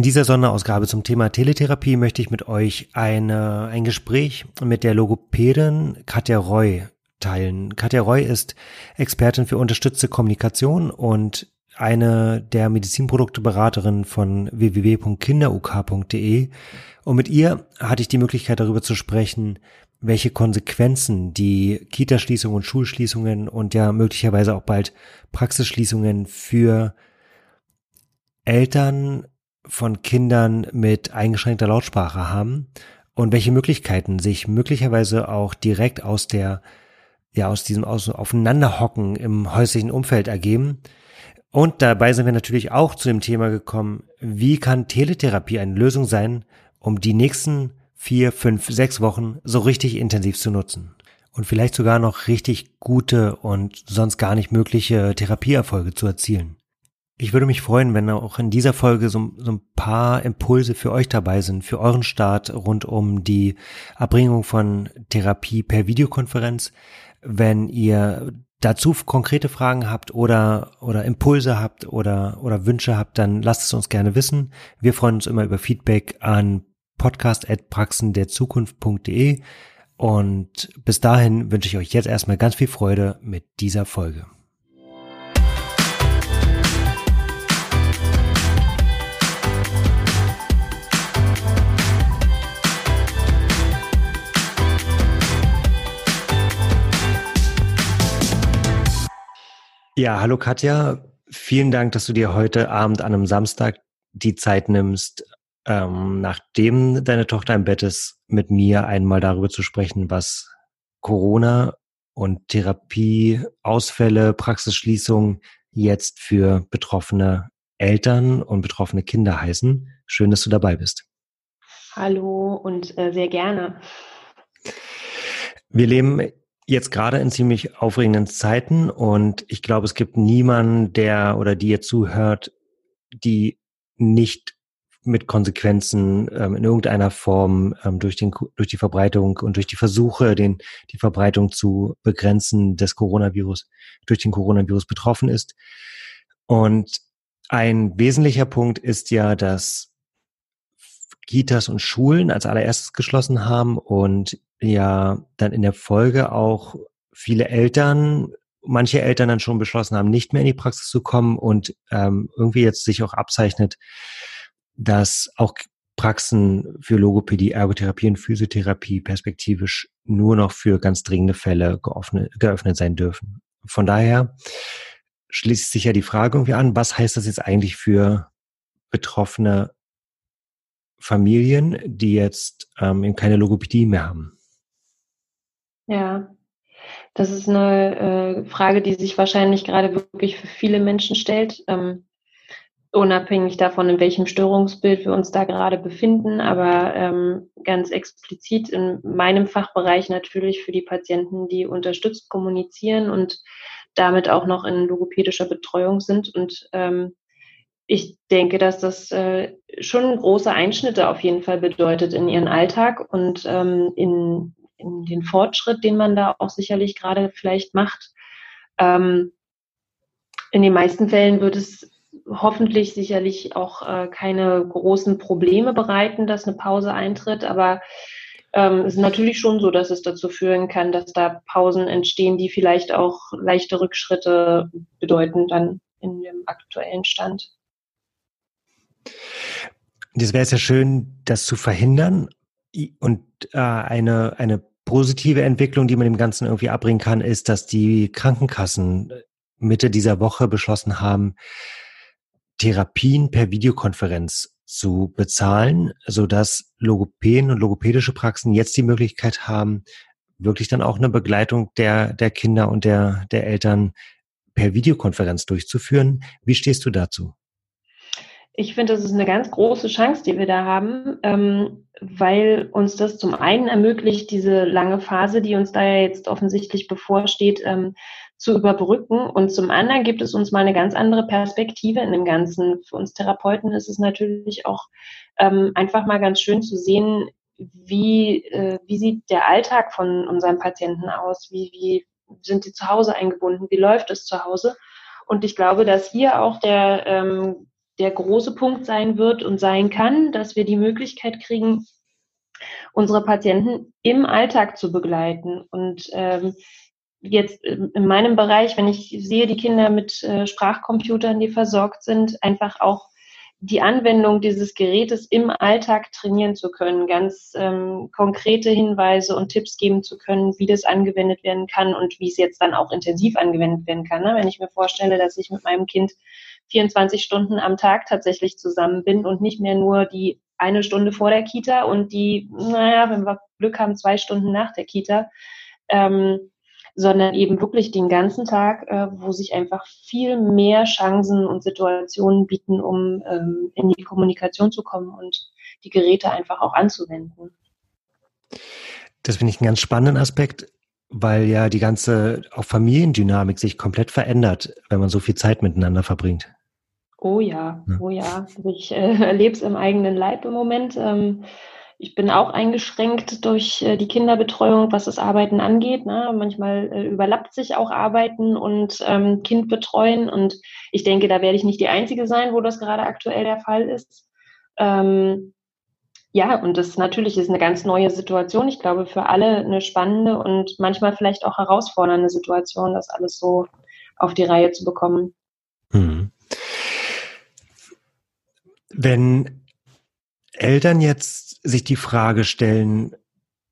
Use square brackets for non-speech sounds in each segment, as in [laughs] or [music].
In dieser Sonderausgabe zum Thema Teletherapie möchte ich mit euch eine, ein Gespräch mit der Logopädin Katja Roy teilen. Katja Roy ist Expertin für unterstützte Kommunikation und eine der Medizinprodukteberaterin von www.kinderuk.de. Und mit ihr hatte ich die Möglichkeit darüber zu sprechen, welche Konsequenzen die Kitaschließungen und Schulschließungen und ja möglicherweise auch bald Praxisschließungen für Eltern von Kindern mit eingeschränkter Lautsprache haben und welche Möglichkeiten sich möglicherweise auch direkt aus der ja aus diesem aus Aufeinanderhocken im häuslichen Umfeld ergeben. Und dabei sind wir natürlich auch zu dem Thema gekommen, wie kann Teletherapie eine Lösung sein, um die nächsten vier, fünf, sechs Wochen so richtig intensiv zu nutzen und vielleicht sogar noch richtig gute und sonst gar nicht mögliche Therapieerfolge zu erzielen. Ich würde mich freuen, wenn auch in dieser Folge so, so, ein paar Impulse für euch dabei sind, für euren Start rund um die Erbringung von Therapie per Videokonferenz. Wenn ihr dazu konkrete Fragen habt oder, oder Impulse habt oder, oder Wünsche habt, dann lasst es uns gerne wissen. Wir freuen uns immer über Feedback an podcast.praxenderzukunft.de und bis dahin wünsche ich euch jetzt erstmal ganz viel Freude mit dieser Folge. Ja, hallo Katja. Vielen Dank, dass du dir heute Abend an einem Samstag die Zeit nimmst, ähm, nachdem deine Tochter im Bett ist, mit mir einmal darüber zu sprechen, was Corona und Therapieausfälle, Praxisschließungen jetzt für betroffene Eltern und betroffene Kinder heißen. Schön, dass du dabei bist. Hallo und äh, sehr gerne. Wir leben jetzt gerade in ziemlich aufregenden Zeiten und ich glaube, es gibt niemanden, der oder die jetzt zuhört, die nicht mit Konsequenzen ähm, in irgendeiner Form ähm, durch, den, durch die Verbreitung und durch die Versuche, den, die Verbreitung zu begrenzen des Coronavirus, durch den Coronavirus betroffen ist. Und ein wesentlicher Punkt ist ja, dass Kitas und Schulen als allererstes geschlossen haben und ja dann in der Folge auch viele Eltern, manche Eltern dann schon beschlossen haben, nicht mehr in die Praxis zu kommen und ähm, irgendwie jetzt sich auch abzeichnet, dass auch Praxen für Logopädie, Ergotherapie und Physiotherapie perspektivisch nur noch für ganz dringende Fälle geöffnet, geöffnet sein dürfen. Von daher schließt sich ja die Frage irgendwie an, was heißt das jetzt eigentlich für betroffene Familien, die jetzt ähm, eben keine Logopädie mehr haben? Ja, das ist eine äh, Frage, die sich wahrscheinlich gerade wirklich für viele Menschen stellt, ähm, unabhängig davon, in welchem Störungsbild wir uns da gerade befinden, aber ähm, ganz explizit in meinem Fachbereich natürlich für die Patienten, die unterstützt kommunizieren und damit auch noch in logopädischer Betreuung sind. Und ähm, ich denke, dass das äh, schon große Einschnitte auf jeden Fall bedeutet in ihren Alltag und ähm, in in den Fortschritt, den man da auch sicherlich gerade vielleicht macht. Ähm, in den meisten Fällen wird es hoffentlich sicherlich auch äh, keine großen Probleme bereiten, dass eine Pause eintritt, aber ähm, es ist natürlich schon so, dass es dazu führen kann, dass da Pausen entstehen, die vielleicht auch leichte Rückschritte bedeuten dann in dem aktuellen Stand. Das wäre ja schön, das zu verhindern und äh, eine, eine positive Entwicklung, die man dem Ganzen irgendwie abbringen kann, ist, dass die Krankenkassen Mitte dieser Woche beschlossen haben, Therapien per Videokonferenz zu bezahlen, so dass Logopäden und logopädische Praxen jetzt die Möglichkeit haben, wirklich dann auch eine Begleitung der, der Kinder und der, der Eltern per Videokonferenz durchzuführen. Wie stehst du dazu? Ich finde, das ist eine ganz große Chance, die wir da haben, ähm, weil uns das zum einen ermöglicht, diese lange Phase, die uns da ja jetzt offensichtlich bevorsteht, ähm, zu überbrücken. Und zum anderen gibt es uns mal eine ganz andere Perspektive in dem Ganzen. Für uns Therapeuten ist es natürlich auch ähm, einfach mal ganz schön zu sehen, wie, äh, wie sieht der Alltag von unseren Patienten aus? Wie, wie sind die zu Hause eingebunden? Wie läuft es zu Hause? Und ich glaube, dass hier auch der, ähm, der große Punkt sein wird und sein kann, dass wir die Möglichkeit kriegen, unsere Patienten im Alltag zu begleiten. Und ähm, jetzt in meinem Bereich, wenn ich sehe, die Kinder mit äh, Sprachcomputern, die versorgt sind, einfach auch die Anwendung dieses Gerätes im Alltag trainieren zu können, ganz ähm, konkrete Hinweise und Tipps geben zu können, wie das angewendet werden kann und wie es jetzt dann auch intensiv angewendet werden kann. Ne? Wenn ich mir vorstelle, dass ich mit meinem Kind 24 Stunden am Tag tatsächlich zusammen bin und nicht mehr nur die eine Stunde vor der Kita und die, naja, wenn wir Glück haben, zwei Stunden nach der Kita, ähm, sondern eben wirklich den ganzen Tag, äh, wo sich einfach viel mehr Chancen und Situationen bieten, um ähm, in die Kommunikation zu kommen und die Geräte einfach auch anzuwenden. Das finde ich einen ganz spannenden Aspekt, weil ja die ganze auch Familiendynamik sich komplett verändert, wenn man so viel Zeit miteinander verbringt. Oh ja, oh ja. Also ich äh, [laughs] erlebe es im eigenen Leib im Moment. Ähm, ich bin auch eingeschränkt durch äh, die Kinderbetreuung, was das Arbeiten angeht. Ne? Manchmal äh, überlappt sich auch Arbeiten und ähm, Kind betreuen. Und ich denke, da werde ich nicht die Einzige sein, wo das gerade aktuell der Fall ist. Ähm, ja, und das natürlich ist eine ganz neue Situation. Ich glaube, für alle eine spannende und manchmal vielleicht auch herausfordernde Situation, das alles so auf die Reihe zu bekommen. Hm. Wenn Eltern jetzt sich die Frage stellen,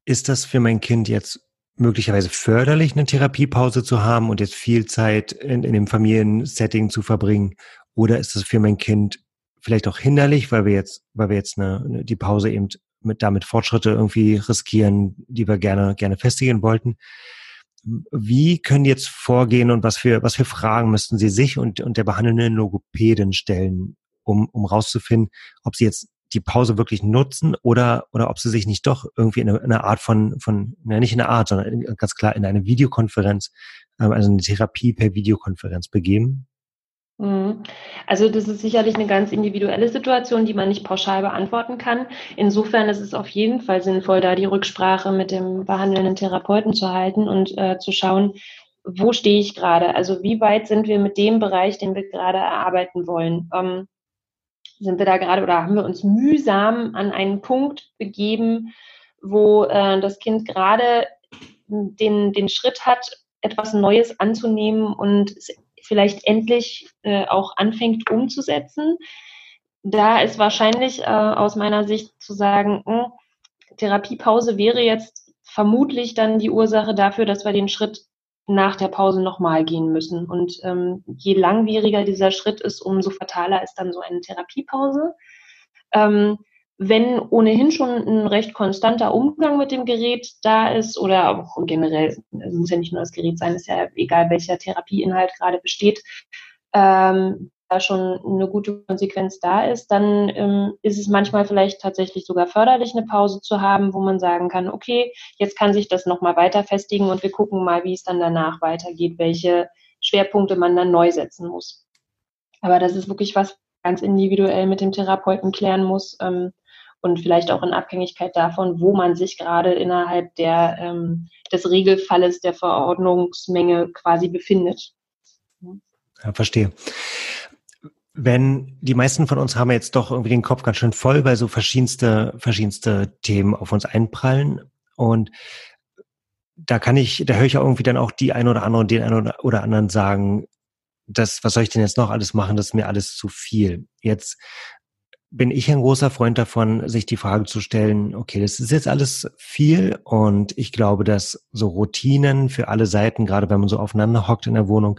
ist das für mein Kind jetzt möglicherweise förderlich, eine Therapiepause zu haben und jetzt viel Zeit in, in dem Familiensetting zu verbringen? Oder ist das für mein Kind vielleicht auch hinderlich, weil wir jetzt, weil wir jetzt eine, die Pause eben mit damit Fortschritte irgendwie riskieren, die wir gerne, gerne festigen wollten? Wie können die jetzt vorgehen und was für, was für Fragen müssten sie sich und, und der behandelnden Logopädin stellen, um, um rauszufinden, ob sie jetzt die Pause wirklich nutzen oder, oder ob sie sich nicht doch irgendwie in eine, in eine Art von, von, ja, nicht in eine Art, sondern ganz klar in eine Videokonferenz, ähm, also eine Therapie per Videokonferenz begeben? Mhm. Also das ist sicherlich eine ganz individuelle Situation, die man nicht pauschal beantworten kann. Insofern ist es auf jeden Fall sinnvoll, da die Rücksprache mit dem behandelnden Therapeuten zu halten und äh, zu schauen, wo stehe ich gerade? Also wie weit sind wir mit dem Bereich, den wir gerade erarbeiten wollen? Ähm, sind wir da gerade oder haben wir uns mühsam an einen Punkt begeben, wo äh, das Kind gerade den, den Schritt hat, etwas Neues anzunehmen und vielleicht endlich äh, auch anfängt umzusetzen. Da ist wahrscheinlich äh, aus meiner Sicht zu sagen, mh, hm, Therapiepause wäre jetzt vermutlich dann die Ursache dafür, dass wir den Schritt nach der Pause nochmal gehen müssen. Und ähm, je langwieriger dieser Schritt ist, umso fataler ist dann so eine Therapiepause. Ähm, wenn ohnehin schon ein recht konstanter Umgang mit dem Gerät da ist oder auch generell, es muss ja nicht nur das Gerät sein, ist ja egal, welcher Therapieinhalt gerade besteht, ähm, da schon eine gute Konsequenz da ist, dann ähm, ist es manchmal vielleicht tatsächlich sogar förderlich, eine Pause zu haben, wo man sagen kann, okay, jetzt kann sich das nochmal weiter festigen und wir gucken mal, wie es dann danach weitergeht, welche Schwerpunkte man dann neu setzen muss. Aber das ist wirklich was ganz individuell mit dem Therapeuten klären muss ähm, und vielleicht auch in Abhängigkeit davon, wo man sich gerade innerhalb der, ähm, des Regelfalles der Verordnungsmenge quasi befindet. Ja, verstehe wenn die meisten von uns haben jetzt doch irgendwie den Kopf ganz schön voll, weil so verschiedenste, verschiedenste Themen auf uns einprallen. Und da kann ich, da höre ich auch irgendwie dann auch die ein oder andere und den einen oder anderen sagen, das, was soll ich denn jetzt noch alles machen? Das ist mir alles zu viel. Jetzt bin ich ein großer Freund davon, sich die Frage zu stellen, okay, das ist jetzt alles viel und ich glaube, dass so Routinen für alle Seiten, gerade wenn man so aufeinander hockt in der Wohnung,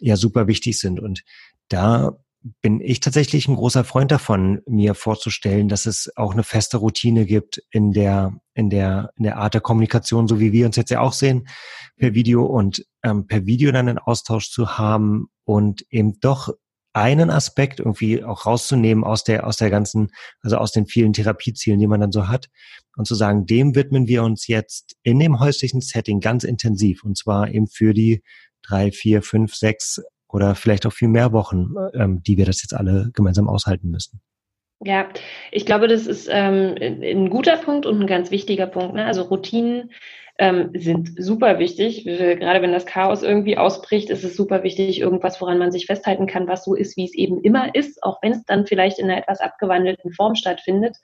ja super wichtig sind. Und da bin ich tatsächlich ein großer Freund davon, mir vorzustellen, dass es auch eine feste Routine gibt in der, in der, in der Art der Kommunikation, so wie wir uns jetzt ja auch sehen, per Video und ähm, per Video dann einen Austausch zu haben und eben doch einen Aspekt irgendwie auch rauszunehmen aus der, aus der ganzen, also aus den vielen Therapiezielen, die man dann so hat und zu sagen, dem widmen wir uns jetzt in dem häuslichen Setting ganz intensiv und zwar eben für die drei, vier, fünf, sechs oder vielleicht auch viel mehr Wochen, ähm, die wir das jetzt alle gemeinsam aushalten müssen. Ja, ich glaube, das ist ähm, ein guter Punkt und ein ganz wichtiger Punkt. Ne? Also Routinen ähm, sind super wichtig. Gerade wenn das Chaos irgendwie ausbricht, ist es super wichtig, irgendwas, woran man sich festhalten kann, was so ist, wie es eben immer ist, auch wenn es dann vielleicht in einer etwas abgewandelten Form stattfindet.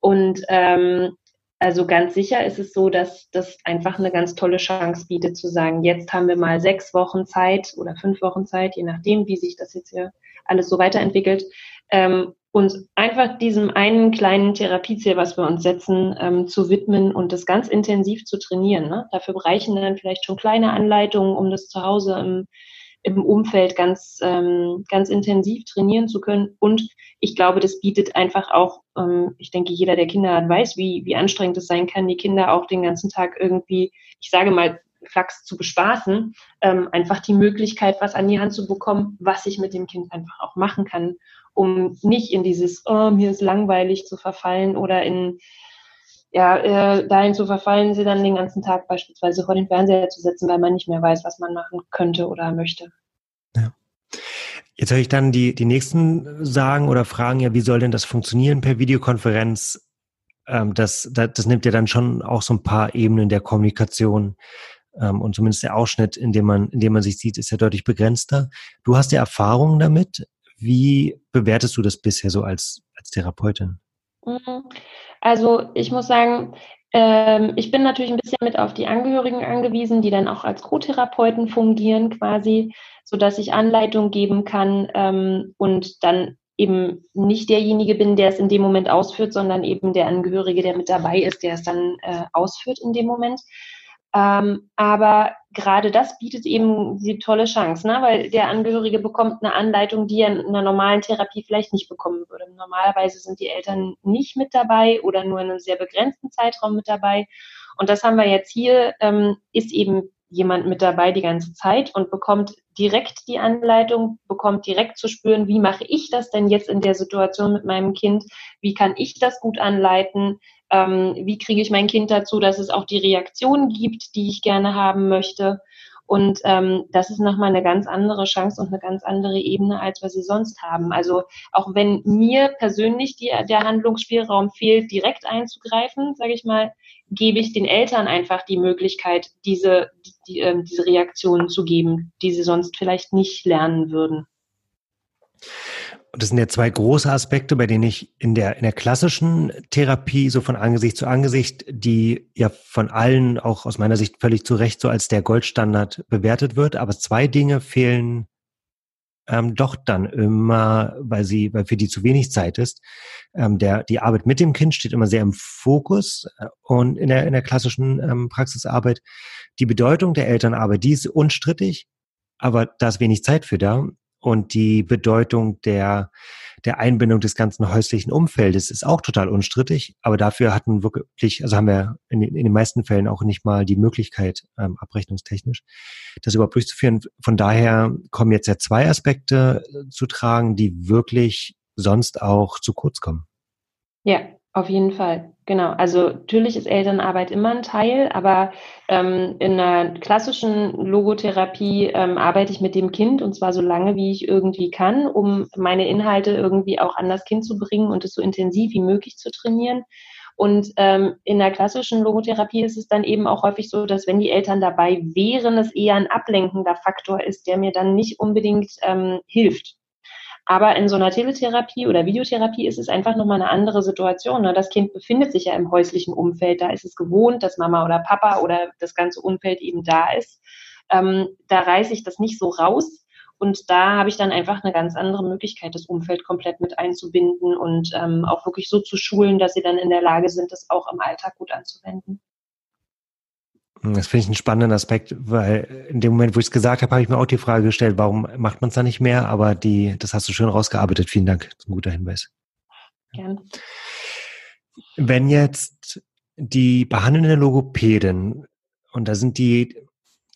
Und ähm, also ganz sicher ist es so, dass das einfach eine ganz tolle Chance bietet zu sagen, jetzt haben wir mal sechs Wochen Zeit oder fünf Wochen Zeit, je nachdem, wie sich das jetzt hier alles so weiterentwickelt, ähm, uns einfach diesem einen kleinen Therapieziel, was wir uns setzen, ähm, zu widmen und das ganz intensiv zu trainieren. Ne? Dafür reichen dann vielleicht schon kleine Anleitungen, um das zu Hause im, im Umfeld ganz, ähm, ganz intensiv trainieren zu können. Und ich glaube, das bietet einfach auch, ähm, ich denke, jeder, der Kinder hat, weiß, wie, wie anstrengend es sein kann, die Kinder auch den ganzen Tag irgendwie, ich sage mal, Flachs zu bespaßen, ähm, einfach die Möglichkeit, was an die Hand zu bekommen, was ich mit dem Kind einfach auch machen kann, um nicht in dieses, oh, mir ist langweilig zu verfallen oder in, ja, äh, dahin zu verfallen, sie dann den ganzen Tag beispielsweise vor den Fernseher zu setzen, weil man nicht mehr weiß, was man machen könnte oder möchte. Ja. Jetzt höre ich dann die, die nächsten sagen oder fragen, ja, wie soll denn das funktionieren per Videokonferenz? Ähm, das, das, das nimmt ja dann schon auch so ein paar Ebenen der Kommunikation ähm, und zumindest der Ausschnitt, in dem man, in dem man sich sieht, ist ja deutlich begrenzter. Du hast ja Erfahrungen damit. Wie bewertest du das bisher so als, als Therapeutin? Mhm. Also ich muss sagen, ähm, ich bin natürlich ein bisschen mit auf die Angehörigen angewiesen, die dann auch als Co-Therapeuten fungieren quasi, sodass ich Anleitung geben kann ähm, und dann eben nicht derjenige bin, der es in dem Moment ausführt, sondern eben der Angehörige, der mit dabei ist, der es dann äh, ausführt in dem Moment. Ähm, aber gerade das bietet eben die tolle Chance, ne? weil der Angehörige bekommt eine Anleitung, die er in einer normalen Therapie vielleicht nicht bekommen würde. Normalerweise sind die Eltern nicht mit dabei oder nur in einem sehr begrenzten Zeitraum mit dabei. Und das haben wir jetzt hier, ähm, ist eben jemand mit dabei die ganze Zeit und bekommt direkt die Anleitung, bekommt direkt zu spüren, wie mache ich das denn jetzt in der Situation mit meinem Kind? Wie kann ich das gut anleiten? Ähm, wie kriege ich mein Kind dazu, dass es auch die Reaktion gibt, die ich gerne haben möchte. Und ähm, das ist nochmal eine ganz andere Chance und eine ganz andere Ebene, als wir sie sonst haben. Also auch wenn mir persönlich die, der Handlungsspielraum fehlt, direkt einzugreifen, sage ich mal, gebe ich den Eltern einfach die Möglichkeit, diese, die, die, äh, diese Reaktionen zu geben, die sie sonst vielleicht nicht lernen würden. Das sind ja zwei große Aspekte, bei denen ich in der, in der klassischen Therapie so von Angesicht zu Angesicht, die ja von allen auch aus meiner Sicht völlig zu Recht so als der Goldstandard bewertet wird. Aber zwei Dinge fehlen ähm, doch dann immer, weil sie, weil für die zu wenig Zeit ist. Ähm, der, die Arbeit mit dem Kind steht immer sehr im Fokus äh, und in der, in der klassischen ähm, Praxisarbeit. Die Bedeutung der Elternarbeit, die ist unstrittig, aber da ist wenig Zeit für da und die Bedeutung der, der Einbindung des ganzen häuslichen Umfeldes ist auch total unstrittig, aber dafür hatten wirklich, also haben wir in, in den meisten Fällen auch nicht mal die Möglichkeit, ähm, abrechnungstechnisch, das überhaupt durchzuführen. Von daher kommen jetzt ja zwei Aspekte äh, zu tragen, die wirklich sonst auch zu kurz kommen. Ja, auf jeden Fall, genau. Also natürlich ist Elternarbeit immer ein Teil, aber ähm, in einer klassischen Logotherapie ähm, arbeite ich mit dem Kind und zwar so lange, wie ich irgendwie kann, um meine Inhalte irgendwie auch an das Kind zu bringen und es so intensiv wie möglich zu trainieren. Und ähm, in der klassischen Logotherapie ist es dann eben auch häufig so, dass wenn die Eltern dabei wären, es eher ein ablenkender Faktor ist, der mir dann nicht unbedingt ähm, hilft. Aber in so einer Teletherapie oder Videotherapie ist es einfach nochmal eine andere Situation. Ne? Das Kind befindet sich ja im häuslichen Umfeld. Da ist es gewohnt, dass Mama oder Papa oder das ganze Umfeld eben da ist. Ähm, da reiße ich das nicht so raus. Und da habe ich dann einfach eine ganz andere Möglichkeit, das Umfeld komplett mit einzubinden und ähm, auch wirklich so zu schulen, dass sie dann in der Lage sind, das auch im Alltag gut anzuwenden. Das finde ich einen spannenden Aspekt, weil in dem Moment, wo ich es gesagt habe, habe ich mir auch die Frage gestellt, warum macht man es da nicht mehr? Aber die, das hast du schön rausgearbeitet. Vielen Dank. Das ist ein guter Hinweis. Gerne. Wenn jetzt die behandelnde Logopädin, und da sind die,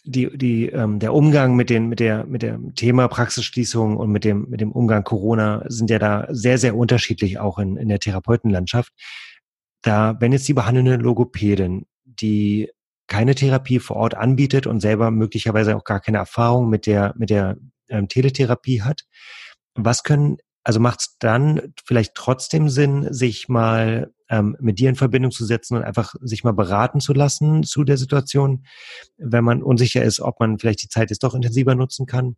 die, die, ähm, der Umgang mit den, mit der, mit dem Thema Praxisschließung und mit dem, mit dem Umgang Corona sind ja da sehr, sehr unterschiedlich auch in, in der Therapeutenlandschaft. Da, wenn jetzt die behandelnde Logopädin, die keine Therapie vor Ort anbietet und selber möglicherweise auch gar keine Erfahrung mit der, mit der ähm, Teletherapie hat. Was können Also macht es dann vielleicht trotzdem Sinn, sich mal ähm, mit dir in Verbindung zu setzen und einfach sich mal beraten zu lassen zu der Situation, wenn man unsicher ist, ob man vielleicht die Zeit jetzt doch intensiver nutzen kann.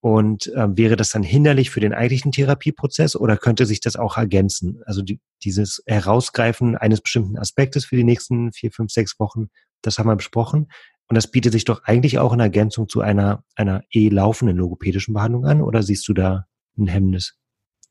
Und äh, wäre das dann hinderlich für den eigentlichen Therapieprozess oder könnte sich das auch ergänzen? Also die, dieses Herausgreifen eines bestimmten Aspektes für die nächsten vier, fünf, sechs Wochen, das haben wir besprochen. Und das bietet sich doch eigentlich auch in Ergänzung zu einer, einer eh laufenden logopädischen Behandlung an oder siehst du da ein Hemmnis?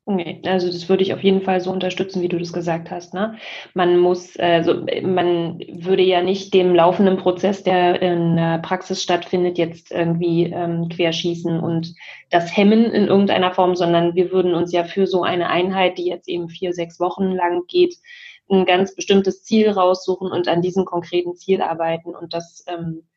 Nee, also das würde ich auf jeden Fall so unterstützen, wie du das gesagt hast. Ne? Man muss, also man würde ja nicht dem laufenden Prozess, der in der Praxis stattfindet, jetzt irgendwie ähm, querschießen und das hemmen in irgendeiner Form, sondern wir würden uns ja für so eine Einheit, die jetzt eben vier, sechs Wochen lang geht, ein ganz bestimmtes Ziel raussuchen und an diesem konkreten Ziel arbeiten. Und das ähm,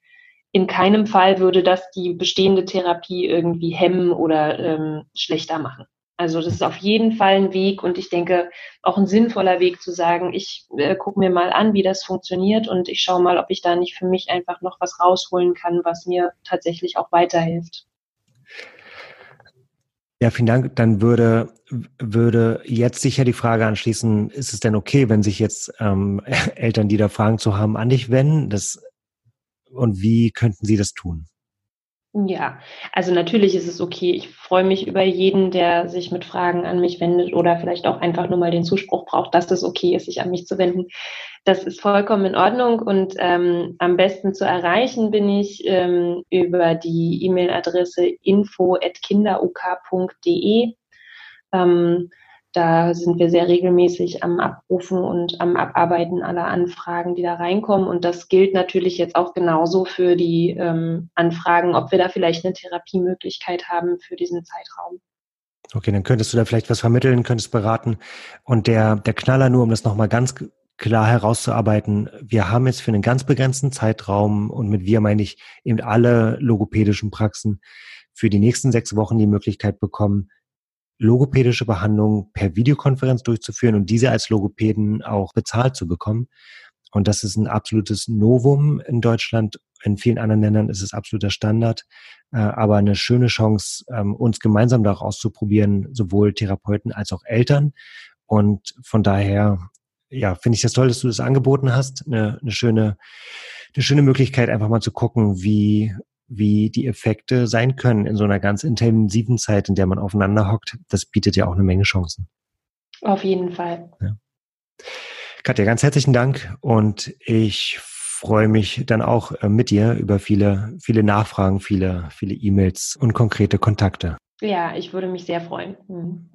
in keinem Fall würde das die bestehende Therapie irgendwie hemmen oder ähm, schlechter machen. Also das ist auf jeden Fall ein Weg und ich denke auch ein sinnvoller Weg zu sagen, ich äh, gucke mir mal an, wie das funktioniert und ich schaue mal, ob ich da nicht für mich einfach noch was rausholen kann, was mir tatsächlich auch weiterhilft. Ja, vielen Dank. Dann würde, würde jetzt sicher die Frage anschließen, ist es denn okay, wenn sich jetzt ähm, [laughs] Eltern, die da Fragen zu haben, an dich wenden? Das, und wie könnten sie das tun? Ja, also natürlich ist es okay. Ich freue mich über jeden, der sich mit Fragen an mich wendet oder vielleicht auch einfach nur mal den Zuspruch braucht, dass es okay ist, sich an mich zu wenden. Das ist vollkommen in Ordnung und ähm, am besten zu erreichen bin ich ähm, über die E-Mail-Adresse info@kinderuk.de. Ähm, da sind wir sehr regelmäßig am Abrufen und am Abarbeiten aller Anfragen, die da reinkommen. Und das gilt natürlich jetzt auch genauso für die ähm, Anfragen, ob wir da vielleicht eine Therapiemöglichkeit haben für diesen Zeitraum. Okay, dann könntest du da vielleicht was vermitteln, könntest beraten. Und der, der Knaller nur, um das nochmal ganz klar herauszuarbeiten, wir haben jetzt für einen ganz begrenzten Zeitraum und mit wir meine ich eben alle logopädischen Praxen für die nächsten sechs Wochen die Möglichkeit bekommen, logopädische Behandlung per Videokonferenz durchzuführen und diese als Logopäden auch bezahlt zu bekommen. Und das ist ein absolutes Novum in Deutschland. In vielen anderen Ländern ist es absoluter Standard, äh, aber eine schöne Chance, ähm, uns gemeinsam da auch auszuprobieren, sowohl Therapeuten als auch Eltern. Und von daher, ja, finde ich das toll, dass du das angeboten hast. Eine, eine schöne, eine schöne Möglichkeit, einfach mal zu gucken, wie wie die Effekte sein können in so einer ganz intensiven Zeit, in der man aufeinander hockt. Das bietet ja auch eine Menge Chancen. Auf jeden Fall. Ja. Katja, ganz herzlichen Dank und ich freue mich dann auch äh, mit dir über viele, viele Nachfragen, viele, viele E-Mails und konkrete Kontakte. Ja, ich würde mich sehr freuen. Mhm.